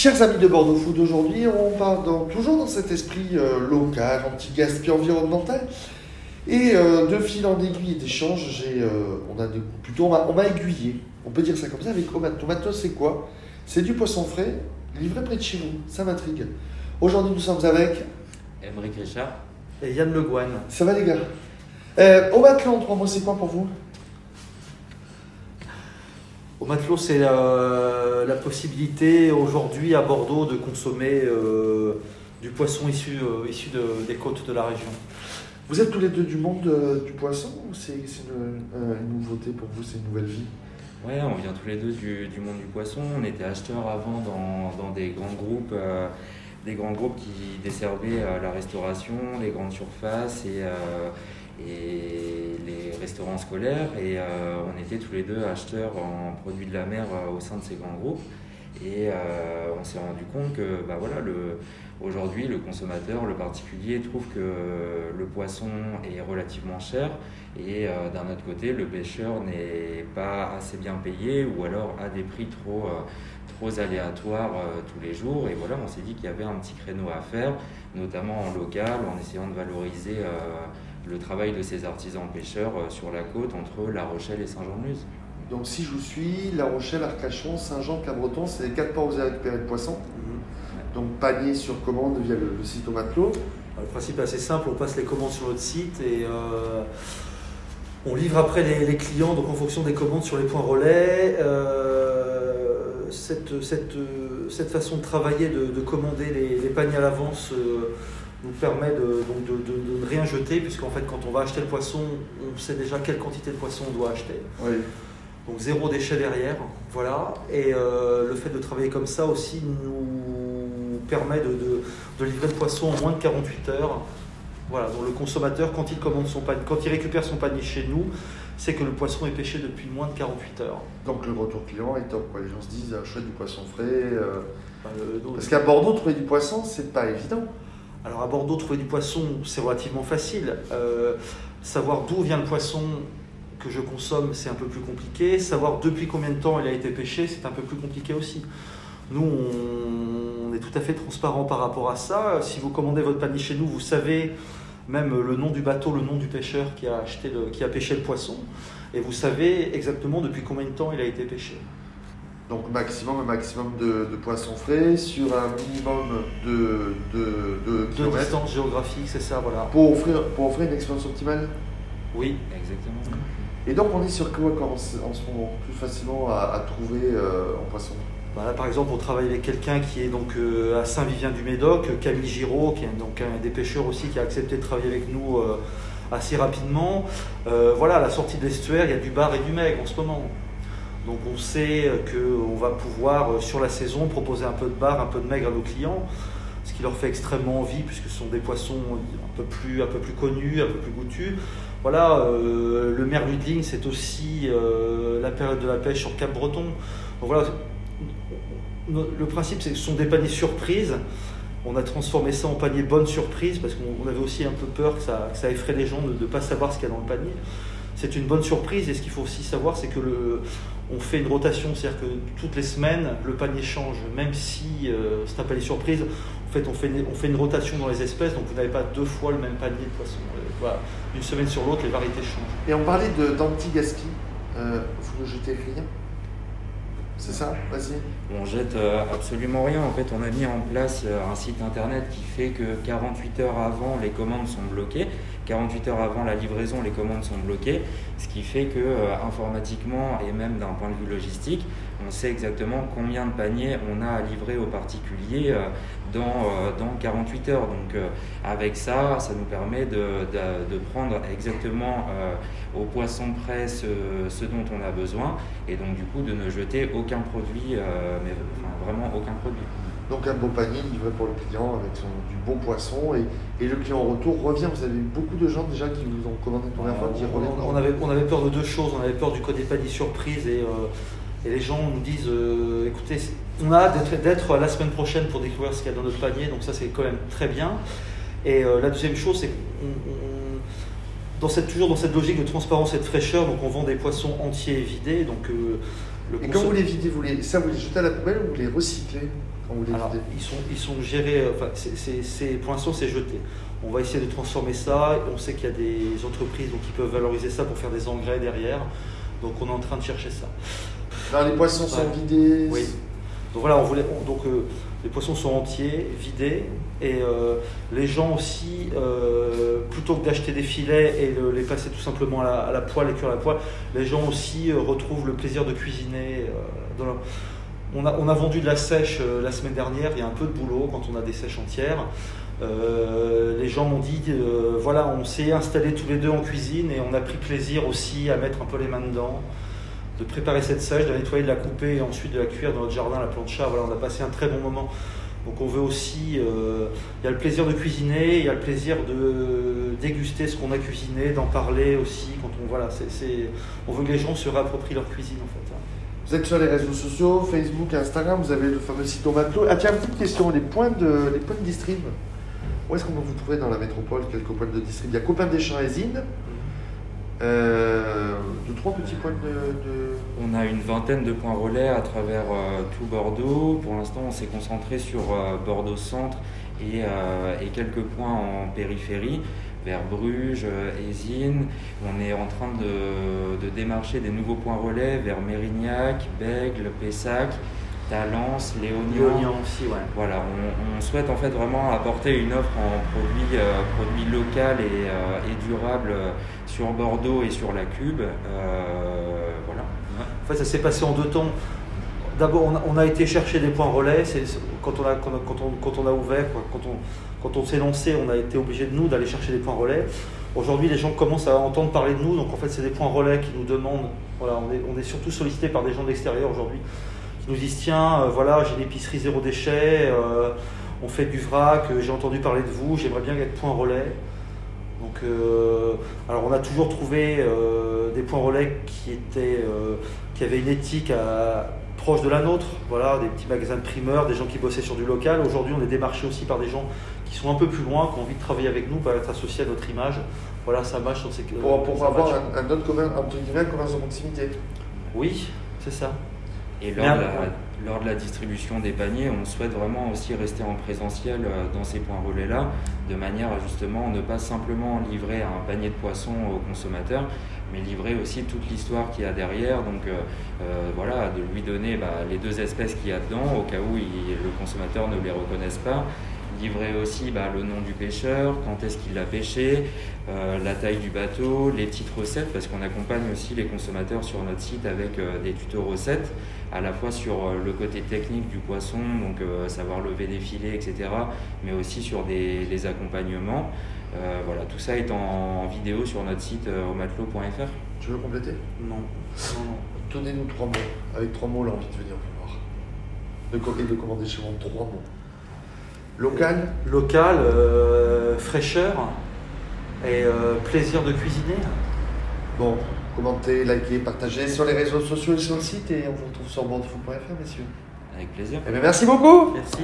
Chers amis de Bordeaux Food, aujourd'hui on part dans, toujours dans cet esprit euh, local, anti-gaspi environnemental. Et euh, de fil en aiguille et d'échange, j'ai, euh, on a des- plutôt on m'a, on m'a aiguillé. On peut dire ça comme ça avec Omato. Omato, c'est quoi? C'est du poisson frais livré près de chez vous. Ça m'intrigue. Aujourd'hui nous sommes avec. Émeric Richard. Et Yann Le Guen. Ça va les gars? Euh, Omato en trois mots, c'est quoi pour vous? Au matelot, c'est la, la possibilité aujourd'hui à Bordeaux de consommer euh, du poisson issu, euh, issu de- des côtes de la région. Vous êtes tous les deux du monde euh, du poisson ou c'est, une, une nouveauté pour vous, c'est une nouvelle vie? Ouais, on vient tous les deux du, du monde du poisson. On était acheteurs avant dans, dans des grands groupes, euh, des grands groupes qui desservaient euh, la restauration, les grandes surfaces et, euh, et les restaurants scolaires. Et euh, on était tous les deux acheteurs en produits de la mer euh, au sein de ces grands groupes. Et euh, on s'est rendu compte que bah voilà, aujourd'hui, le consommateur, le particulier, trouve que le poisson est relativement cher et d'un autre côté, le pêcheur n'est pas assez bien payé ou alors a des prix trop, trop aléatoires euh, tous les jours. Et voilà, on s'est dit qu'il y avait un petit créneau à faire, notamment en local, en essayant de valoriser euh, le travail de ces artisans pêcheurs euh, sur la côte entre La Rochelle et Saint-Jean-de-Luz. Donc si je vous suis, La Rochelle, Arcachon, Saint-Jean, Cabreton, c'est les quatre ports où vous avez récupéré le poisson. Donc panier sur commande via le, le site au matelot. Le principe est assez simple, on passe les commandes sur notre site et euh, on livre après les, les clients, donc en fonction des commandes sur les points relais. Euh, cette, cette, cette façon de travailler, de, de commander les, les paniers à l'avance, euh, nous permet de, donc de, de- de ne rien jeter, puisqu'en fait, quand on va acheter le poisson, on sait déjà quelle quantité de poisson on doit acheter. Oui. Donc zéro déchet derrière, voilà. Et euh, le fait de travailler comme ça aussi nous permet de livrer le poisson en moins de 48 heures. Voilà, donc le consommateur, quand il, commande son panier, quand il récupère son panier chez nous, c'est que le poisson est pêché depuis moins de 48 heures. Donc le retour client est top. Quoi. Les gens se disent, ah, chouette du poisson frais. euh. Enfin, le- donc- Parce qu'à Bordeaux, trouver du poisson, c'est pas évident. Alors à Bordeaux, trouver du poisson, c'est relativement facile. Euh, savoir d'où vient le poisson que je consomme, c'est un peu plus compliqué. Savoir depuis combien de temps il a été pêché, c'est un peu plus compliqué aussi. Nous, on, on est tout à fait transparent par rapport à ça. Si vous commandez votre panier chez nous, vous savez même le nom du bateau, le nom du pêcheur qui a, acheté le- qui a pêché le poisson. Et vous savez exactement depuis combien de temps il a été pêché. Donc maximum, un maximum de, de poissons frais sur un minimum de, de, de distance géographique, c'est ça, voilà. pour offrir, pour offrir une expérience optimale? Oui, Exactement. Et donc on est sur quoi en, ce en ce moment? Plus facilement à, à trouver euh, en poisson? Bah par exemple, on travaille avec quelqu'un qui est donc euh, à Saint-Vivien-du-Médoc, Camille Giraud, qui est donc un des pêcheurs aussi qui a accepté de travailler avec nous euh, assez rapidement. Euh, voilà, à la sortie de l'estuaire, il y a du bar et du maigre en ce moment. Donc on sait qu'on va pouvoir, euh, sur la saison, proposer un peu de bar, un peu de maigre à nos clients, ce qui leur fait extrêmement envie, puisque ce sont des poissons un peu plus, connus, un peu plus goûtus. Voilà, euh, le merludling, c'est aussi euh, la période de la pêche sur Cap-Breton. Donc voilà, le principe, c'est que ce sont des paniers surprises. On a transformé ça en panier bonne surprise parce qu'on on avait aussi un peu peur que ça, effraie les gens de ne pas savoir ce qu'il y a dans le panier. C'est une bonne surprise et ce qu'il faut aussi savoir, c'est que on fait une rotation, c'est-à-dire que toutes les semaines, le panier change, même si euh, c'est un panier surprise. En fait, on fait, une, une rotation dans les espèces, donc vous n'avez pas deux fois le même panier de poissons. Voilà. D'une semaine sur l'autre, les variétés changent. Et on parlait d'anti-gaspi. Euh, vous ne jetez rien? C'est ça Vas-y. On jette euh, absolument rien. En fait, on a mis en place euh, un site internet qui fait que 48 heures avant, les commandes sont bloquées. 48 heures avant la livraison, les commandes sont bloquées. Ce qui fait que euh, informatiquement et même d'un point de vue logistique, on sait exactement combien de paniers on a à livrer aux particuliers euh, dans, euh, dans 48 heures. Donc euh, avec ça, ça nous permet de, de- de prendre exactement au poisson près ce, ce dont on a besoin et donc du coup de ne jeter aucun produit, mais enfin, vraiment aucun produit. Donc un beau panier livré pour le client avec son, du bon poisson et, et le client en retour revient. Vous avez eu beaucoup de gens déjà qui vous ont commandé une première fois qui reviennent. on, on avait, on avait peur de deux choses. On avait peur du côté panier surprise et, euh, et les gens nous disent euh, écoutez, on a hâte d'être- la semaine prochaine pour découvrir ce qu'il y a dans notre panier, donc ça c'est quand même très bien. Et euh, la deuxième chose, c'est qu'on cette, toujours dans cette logique de transparence et de fraîcheur, donc on vend des poissons entiers et vidés. Donc, euh, le Et quand vous les videz, vous les, ça vous les jetez à la poubelle ou vous les recyclez quand vous les Alors, videz ils sont, ils sont gérés, enfin, c'est- pour l'instant, c'est jeté. On va essayer de transformer ça. On sait qu'il y a des entreprises donc, qui peuvent valoriser ça pour faire des engrais derrière. Donc, on est en train de chercher ça. Non, les poissons sont Ouais. vidés. Oui. Donc voilà, on voulait, on- donc euh, les poissons sont entiers, vidés, et euh, les gens aussi, euh, plutôt que d'acheter des filets et les passer tout simplement à la, à la poêle, les cuire à la poêle, les gens aussi retrouvent le plaisir de cuisiner. dans on, a, on a vendu de la sèche la semaine dernière, il y a un peu de boulot quand on a des sèches entières. Euh, les gens m'ont dit, euh, voilà, on s'est installés tous les deux en cuisine et on a pris plaisir aussi à mettre un peu les mains dedans de préparer cette sèche, de la nettoyer, de la couper et ensuite de la cuire dans notre jardin, la plancha. Voilà, on a passé un très bon moment. Donc on veut aussi, euh, il y a le plaisir de cuisiner, il y a le plaisir de déguster ce qu'on a cuisiné, d'en parler aussi. Quand on voilà, c'est- on veut que les gens se réapproprient leur cuisine en fait. hein. Vous êtes sur les réseaux sociaux, Facebook, Instagram, vous avez le fameux site matelot. Ah tiens, petite question, les points de, les points de distrib. Où est-ce qu'on peut vous trouver dans la métropole Quelques points de distrib? Il y a Copain des Champs et Zine. Euh, On a une vingtaine de points relais à travers euh, tout Bordeaux. Pour l'instant, on s'est concentré sur euh, Bordeaux Centre et, euh, et quelques points en périphérie, vers Bruges, euh, Ésine. On est en train de, de démarcher des nouveaux points relais vers Mérignac, Bègle, Pessac, Talence, Léognan. Léognan aussi, ouais. Voilà, on, on souhaite en fait vraiment apporter une offre en produits, euh, produits local et, euh, et durable euh, sur Bordeaux et sur la Cube. Euh, voilà. En fait, ça s'est passé en deux temps. D'abord, on a, on a été chercher des points relais. C'est, quand, on a, quand, on- quand on, quand on a ouvert, quand on, quand on s'est lancé, on a été obligé de nous d'aller chercher des points relais. Aujourd'hui, les gens commencent à entendre parler de nous. Donc, en fait, c'est des points relais qui nous demandent. Voilà, on est, on est surtout sollicité par des gens de l'extérieur aujourd'hui nous disent tiens, euh, voilà, j'ai l'épicerie zéro déchet, euh, on fait du vrac, euh, j'ai entendu parler de vous, j'aimerais bien être point relais. Donc, euh, alors on a toujours trouvé euh, des points relais qui étaient, euh, qui avaient une éthique à- proche de la nôtre. Voilà, des petits magasins de primeurs, des gens qui bossaient sur du local. Aujourd'hui, on est démarché aussi par des gens qui sont un peu plus loin, qui ont envie de travailler avec nous, pour être associés à notre image. Voilà, ça match sur ces. pour, avoir match. un, un autre commun, entre guillemets, un commerce de proximité. Oui, c'est ça. Et lors, de la, après- lors de la distribution des paniers, on souhaite vraiment aussi rester en présentiel euh, dans ces points relais-là, de manière à justement ne pas simplement livrer un panier de poissons au consommateur, mais livrer aussi toute l'histoire qu'il y a derrière. Donc euh, euh, voilà, de lui donner bah, les deux espèces qu'il y a dedans, au cas où il- le consommateur ne les reconnaisse pas. Livrer aussi bah, le nom du pêcheur, quand est-ce qu'il l'a pêché, euh, la taille du bateau, les petites recettes, parce qu'on accompagne aussi les consommateurs sur notre site avec euh, des tutos recettes, à la fois sur euh, le côté technique du poisson, donc euh, savoir lever des filets, etc., mais aussi sur des, les accompagnements. Euh, voilà, tout ça est en, en vidéo sur notre site euh, omatelot.fr. Tu veux compléter? Non. non, non. Donnez-nous trois mots. Avec trois mots, on a envie de venir vous voir. De, et de commander chez vous trois mots. Local Local, euh, fraîcheur et euh, plaisir de cuisiner. Bon, commentez, likez, partagez sur les réseaux sociaux et sur le site et on vous retrouve sur bordeaux.fr, messieurs. Avec plaisir. Eh bien, merci beaucoup Merci.